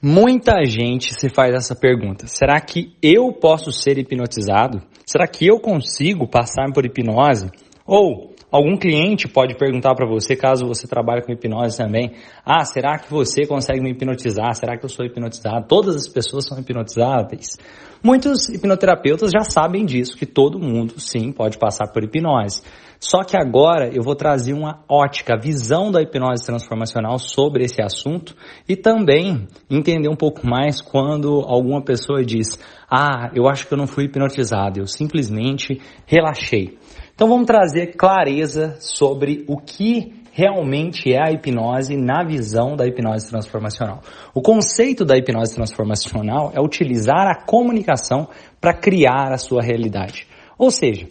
Muita gente se faz essa pergunta: será que eu posso ser hipnotizado? Será que eu consigo passar por hipnose? Ou algum cliente pode perguntar para você, caso você trabalhe com hipnose também: ah, será que você consegue me hipnotizar? Será que eu sou hipnotizado? Todas as pessoas são hipnotizáveis. Muitos hipnoterapeutas já sabem disso, que todo mundo sim pode passar por hipnose. Só que agora eu vou trazer uma ótica, visão da hipnose transformacional sobre esse assunto e também entender um pouco mais quando alguma pessoa diz: Ah, eu acho que eu não fui hipnotizado, eu simplesmente relaxei. Então vamos trazer clareza sobre o que realmente é a hipnose na visão da hipnose transformacional. O conceito da hipnose transformacional é utilizar a comunicação para criar a sua realidade. Ou seja,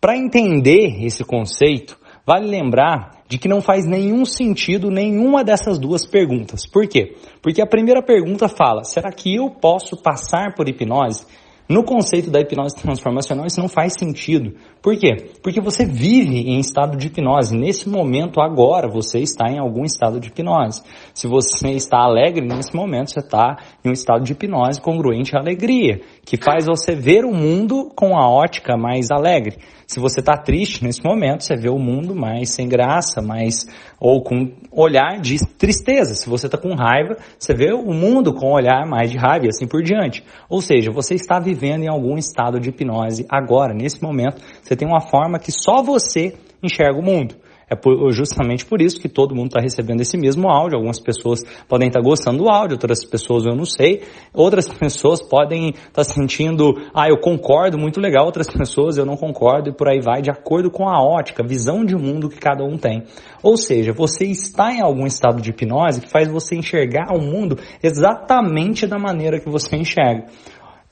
para entender esse conceito, vale lembrar de que não faz nenhum sentido nenhuma dessas duas perguntas. Por quê? Porque a primeira pergunta fala: será que eu posso passar por hipnose? No conceito da hipnose transformacional, isso não faz sentido. Por quê? Porque você vive em estado de hipnose. Nesse momento, agora, você está em algum estado de hipnose. Se você está alegre, nesse momento, você está em um estado de hipnose congruente à alegria, que faz você ver o mundo com a ótica mais alegre. Se você está triste nesse momento, você vê o mundo mais sem graça, mais ou com olhar de tristeza. Se você está com raiva, você vê o mundo com olhar mais de raiva e assim por diante. Ou seja, você está vivendo em algum estado de hipnose agora, nesse momento. Você tem uma forma que só você enxerga o mundo. É justamente por isso que todo mundo está recebendo esse mesmo áudio. Algumas pessoas podem estar tá gostando do áudio, outras pessoas eu não sei. Outras pessoas podem estar tá sentindo, ah, eu concordo, muito legal. Outras pessoas eu não concordo e por aí vai, de acordo com a ótica, visão de mundo que cada um tem. Ou seja, você está em algum estado de hipnose que faz você enxergar o mundo exatamente da maneira que você enxerga.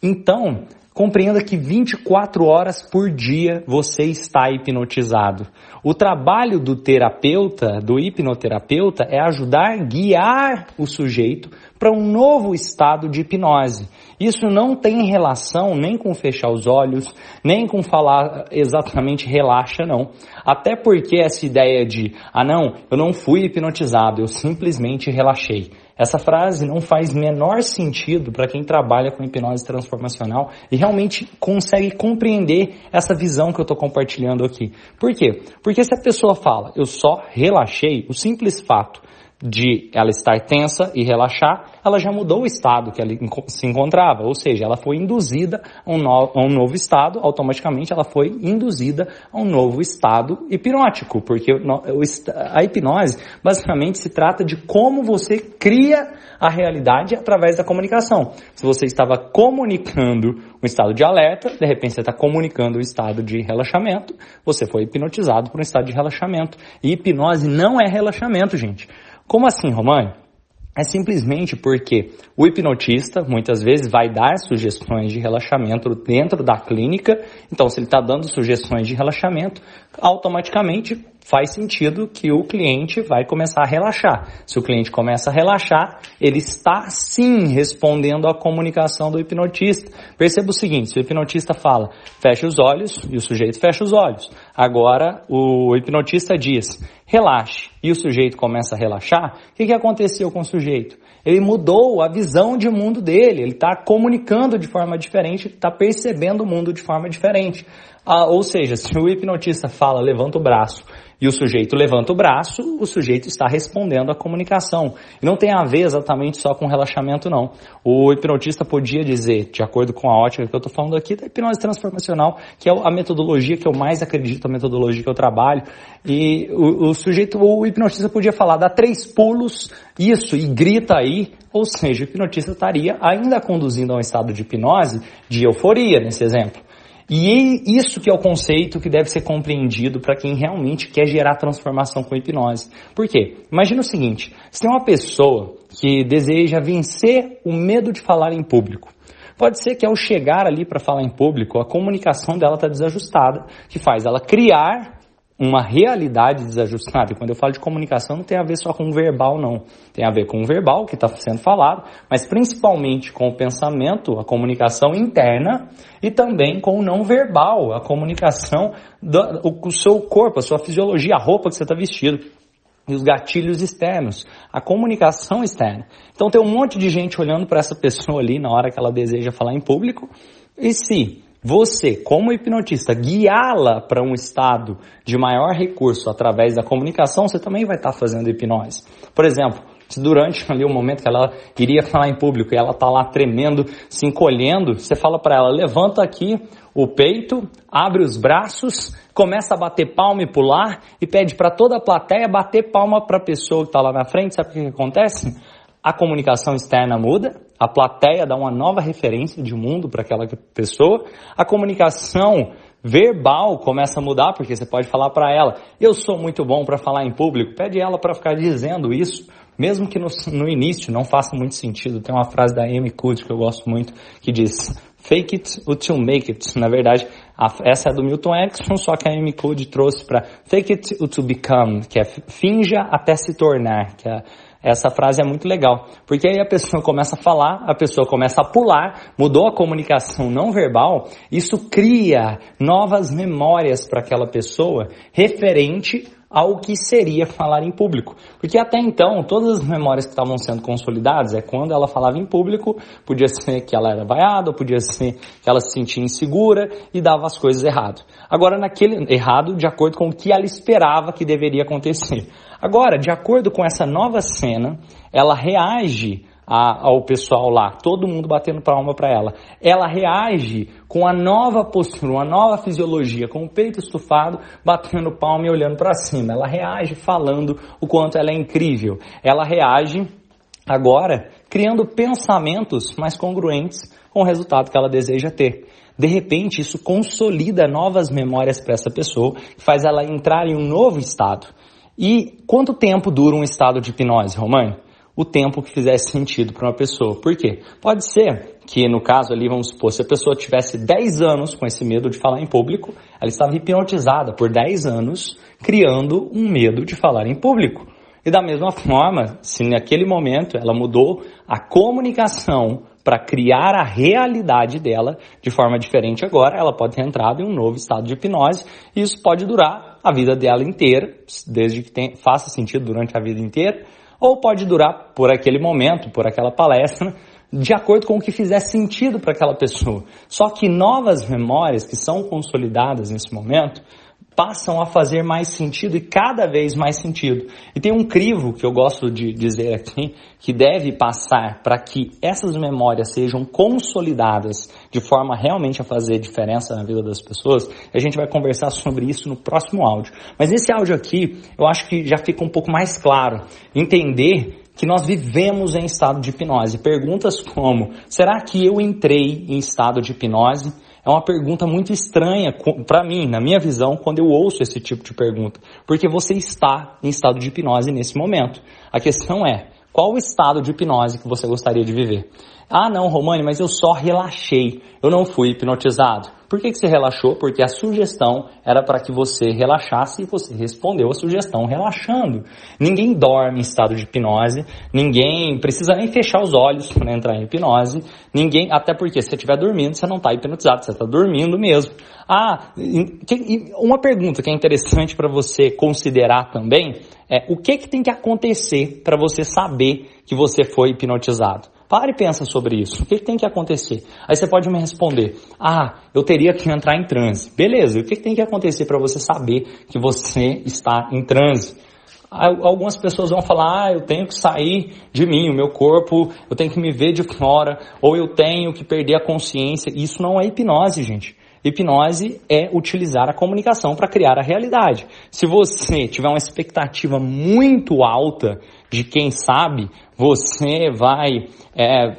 Então, Compreenda que 24 horas por dia você está hipnotizado. O trabalho do terapeuta, do hipnoterapeuta, é ajudar guiar o sujeito para um novo estado de hipnose. Isso não tem relação nem com fechar os olhos, nem com falar exatamente relaxa, não. Até porque essa ideia de, ah não, eu não fui hipnotizado, eu simplesmente relaxei. Essa frase não faz menor sentido para quem trabalha com hipnose transformacional e realmente consegue compreender essa visão que eu estou compartilhando aqui. Por quê? Porque se a pessoa fala, eu só relaxei, o simples fato de ela estar tensa e relaxar, ela já mudou o estado que ela se encontrava, ou seja, ela foi induzida a um, no, a um novo estado, automaticamente ela foi induzida a um novo estado hipnótico, porque a hipnose basicamente se trata de como você cria a realidade através da comunicação. Se você estava comunicando um estado de alerta, de repente você está comunicando um estado de relaxamento, você foi hipnotizado por um estado de relaxamento. E hipnose não é relaxamento, gente. Como assim, Românio? É simplesmente porque o hipnotista muitas vezes vai dar sugestões de relaxamento dentro da clínica. Então, se ele está dando sugestões de relaxamento, automaticamente faz sentido que o cliente vai começar a relaxar. Se o cliente começa a relaxar, ele está sim respondendo à comunicação do hipnotista. Perceba o seguinte: se o hipnotista fala, feche os olhos, e o sujeito fecha os olhos. Agora, o hipnotista diz, relaxe, e o sujeito começa a relaxar, o que, que aconteceu com o sujeito? Ele mudou a visão de mundo dele, ele está comunicando de forma diferente, está percebendo o mundo de forma diferente. Ah, ou seja, se o hipnotista fala, levanta o braço, e o sujeito levanta o braço, o sujeito está respondendo à comunicação. E não tem a ver exatamente só com relaxamento, não. O hipnotista podia dizer, de acordo com a ótica que eu estou falando aqui, da hipnose transformacional, que é a metodologia que eu mais acredito, a metodologia que eu trabalho. E o, o sujeito, o hipnotista podia falar, dá três pulos, isso, e grita aí, ou seja, o hipnotista estaria ainda conduzindo a um estado de hipnose de euforia, nesse exemplo. E isso que é o conceito que deve ser compreendido para quem realmente quer gerar transformação com hipnose. Por quê? Imagina o seguinte, se tem uma pessoa que deseja vencer o medo de falar em público. Pode ser que ao chegar ali para falar em público, a comunicação dela está desajustada, que faz ela criar uma realidade desajustada. E quando eu falo de comunicação, não tem a ver só com o verbal, não. Tem a ver com o verbal que está sendo falado, mas principalmente com o pensamento, a comunicação interna e também com o não verbal, a comunicação do o seu corpo, a sua fisiologia, a roupa que você está vestido. e os gatilhos externos, a comunicação externa. Então tem um monte de gente olhando para essa pessoa ali na hora que ela deseja falar em público, e se você, como hipnotista, guiá-la para um estado de maior recurso através da comunicação, você também vai estar tá fazendo hipnose. Por exemplo, se durante ali o momento que ela iria falar em público e ela está lá tremendo, se encolhendo, você fala para ela: levanta aqui o peito, abre os braços, começa a bater palma e pular e pede para toda a plateia bater palma para a pessoa que está lá na frente. Sabe o que, que acontece? A comunicação externa muda, a plateia dá uma nova referência de mundo para aquela pessoa, a comunicação verbal começa a mudar, porque você pode falar para ela: Eu sou muito bom para falar em público. Pede ela para ficar dizendo isso mesmo que no, no, início não faça muito sentido, tem uma frase da Amy Cuddy que eu gosto muito, que diz fake it until make it. Na verdade, a, essa é do Milton Erickson, só que a Amy Cuddy trouxe para fake it until become, que é finja até se tornar, que é, essa frase é muito legal, porque aí a pessoa começa a falar, a pessoa começa a pular, mudou a comunicação não verbal, isso cria novas memórias para aquela pessoa referente ao que seria falar em público. Porque até então, todas as memórias que estavam sendo consolidadas é quando ela falava em público, podia ser que ela era vaiada, podia ser que ela se sentia insegura e dava as coisas errado. Agora, naquele errado, de acordo com o que ela esperava que deveria acontecer. Agora, de acordo com essa nova cena, ela reage a, ao pessoal lá, todo mundo batendo palma para ela. Ela reage com a nova postura, uma nova fisiologia, com o peito estufado, batendo palma e olhando para cima. Ela reage falando o quanto ela é incrível. Ela reage agora criando pensamentos mais congruentes com o resultado que ela deseja ter. De repente, isso consolida novas memórias para essa pessoa, faz ela entrar em um novo estado. E quanto tempo dura um estado de hipnose, Romani? O tempo que fizesse sentido para uma pessoa. Por quê? Pode ser que, no caso ali, vamos supor, se a pessoa tivesse 10 anos com esse medo de falar em público, ela estava hipnotizada por 10 anos, criando um medo de falar em público. E da mesma forma, se naquele momento ela mudou a comunicação para criar a realidade dela de forma diferente agora, ela pode ter entrado em um novo estado de hipnose e isso pode durar a vida dela inteira, desde que faça sentido durante a vida inteira, ou pode durar por aquele momento, por aquela palestra, de acordo com o que fizer sentido para aquela pessoa. Só que novas memórias que são consolidadas nesse momento passam a fazer mais sentido e cada vez mais sentido. E tem um crivo que eu gosto de dizer aqui, que deve passar para que essas memórias sejam consolidadas de forma realmente a fazer diferença na vida das pessoas. A gente vai conversar sobre isso no próximo áudio. Mas nesse áudio aqui, eu acho que já fica um pouco mais claro entender que nós vivemos em estado de hipnose. Perguntas como: será que eu entrei em estado de hipnose? É uma pergunta muito estranha para mim, na minha visão, quando eu ouço esse tipo de pergunta, porque você está em estado de hipnose nesse momento. A questão é, qual o estado de hipnose que você gostaria de viver? Ah, não, Romani, mas eu só relaxei, eu não fui hipnotizado. Por que, que você relaxou? Porque a sugestão era para que você relaxasse e você respondeu a sugestão relaxando. Ninguém dorme em estado de hipnose, ninguém precisa nem fechar os olhos para entrar em hipnose, ninguém, até porque se você estiver dormindo, você não está hipnotizado, você está dormindo mesmo. Ah, uma pergunta que é interessante para você considerar também é o que, que tem que acontecer para você saber que você foi hipnotizado? Pare e pensa sobre isso. O que, tem que acontecer? Aí você pode me responder: Ah, eu teria que entrar em transe. Beleza, o que, que tem que acontecer para você saber que você está em transe? Algumas pessoas vão falar: Ah, eu tenho que sair de mim, o meu corpo, eu tenho que me ver de fora, ou eu tenho que perder a consciência. Isso não é hipnose, gente. Hipnose é utilizar a comunicação para criar a realidade. Se você tiver uma expectativa muito alta de quem sabe, você vai, é,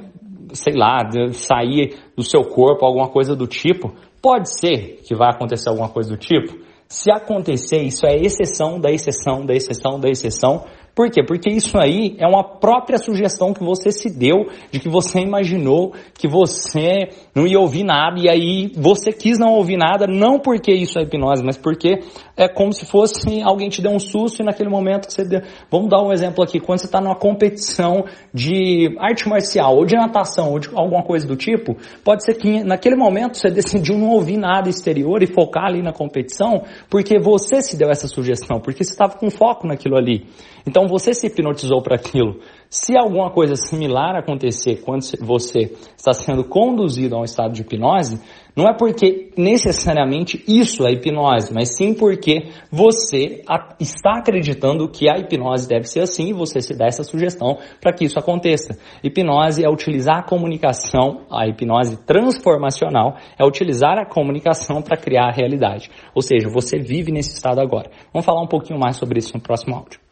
sei lá, sair do seu corpo, alguma coisa do tipo. Pode ser que vai acontecer alguma coisa do tipo. Se acontecer, isso é exceção da exceção da exceção da exceção Por quê? Porque isso aí é uma própria sugestão que você se deu, de que você imaginou que você não ia ouvir nada e aí você quis não ouvir nada, não porque isso é hipnose, mas porque é como se fosse alguém te deu um susto e naquele momento que você deu. Vamos dar um exemplo aqui, quando você está numa competição de arte marcial ou de natação ou de alguma coisa do tipo, pode ser que naquele momento você decidiu não ouvir nada exterior e focar ali na competição, porque você se deu essa sugestão, porque você estava com foco naquilo ali. Então você se hipnotizou para aquilo. Se alguma coisa similar acontecer quando você está sendo conduzido a um estado de hipnose, não é porque necessariamente isso é hipnose, mas sim porque você está acreditando que a hipnose deve ser assim e você se dá essa sugestão para que isso aconteça. Hipnose é utilizar a comunicação, a hipnose transformacional é utilizar a comunicação para criar a realidade. Ou seja, você vive nesse estado agora. Vamos falar um pouquinho mais sobre isso no próximo áudio.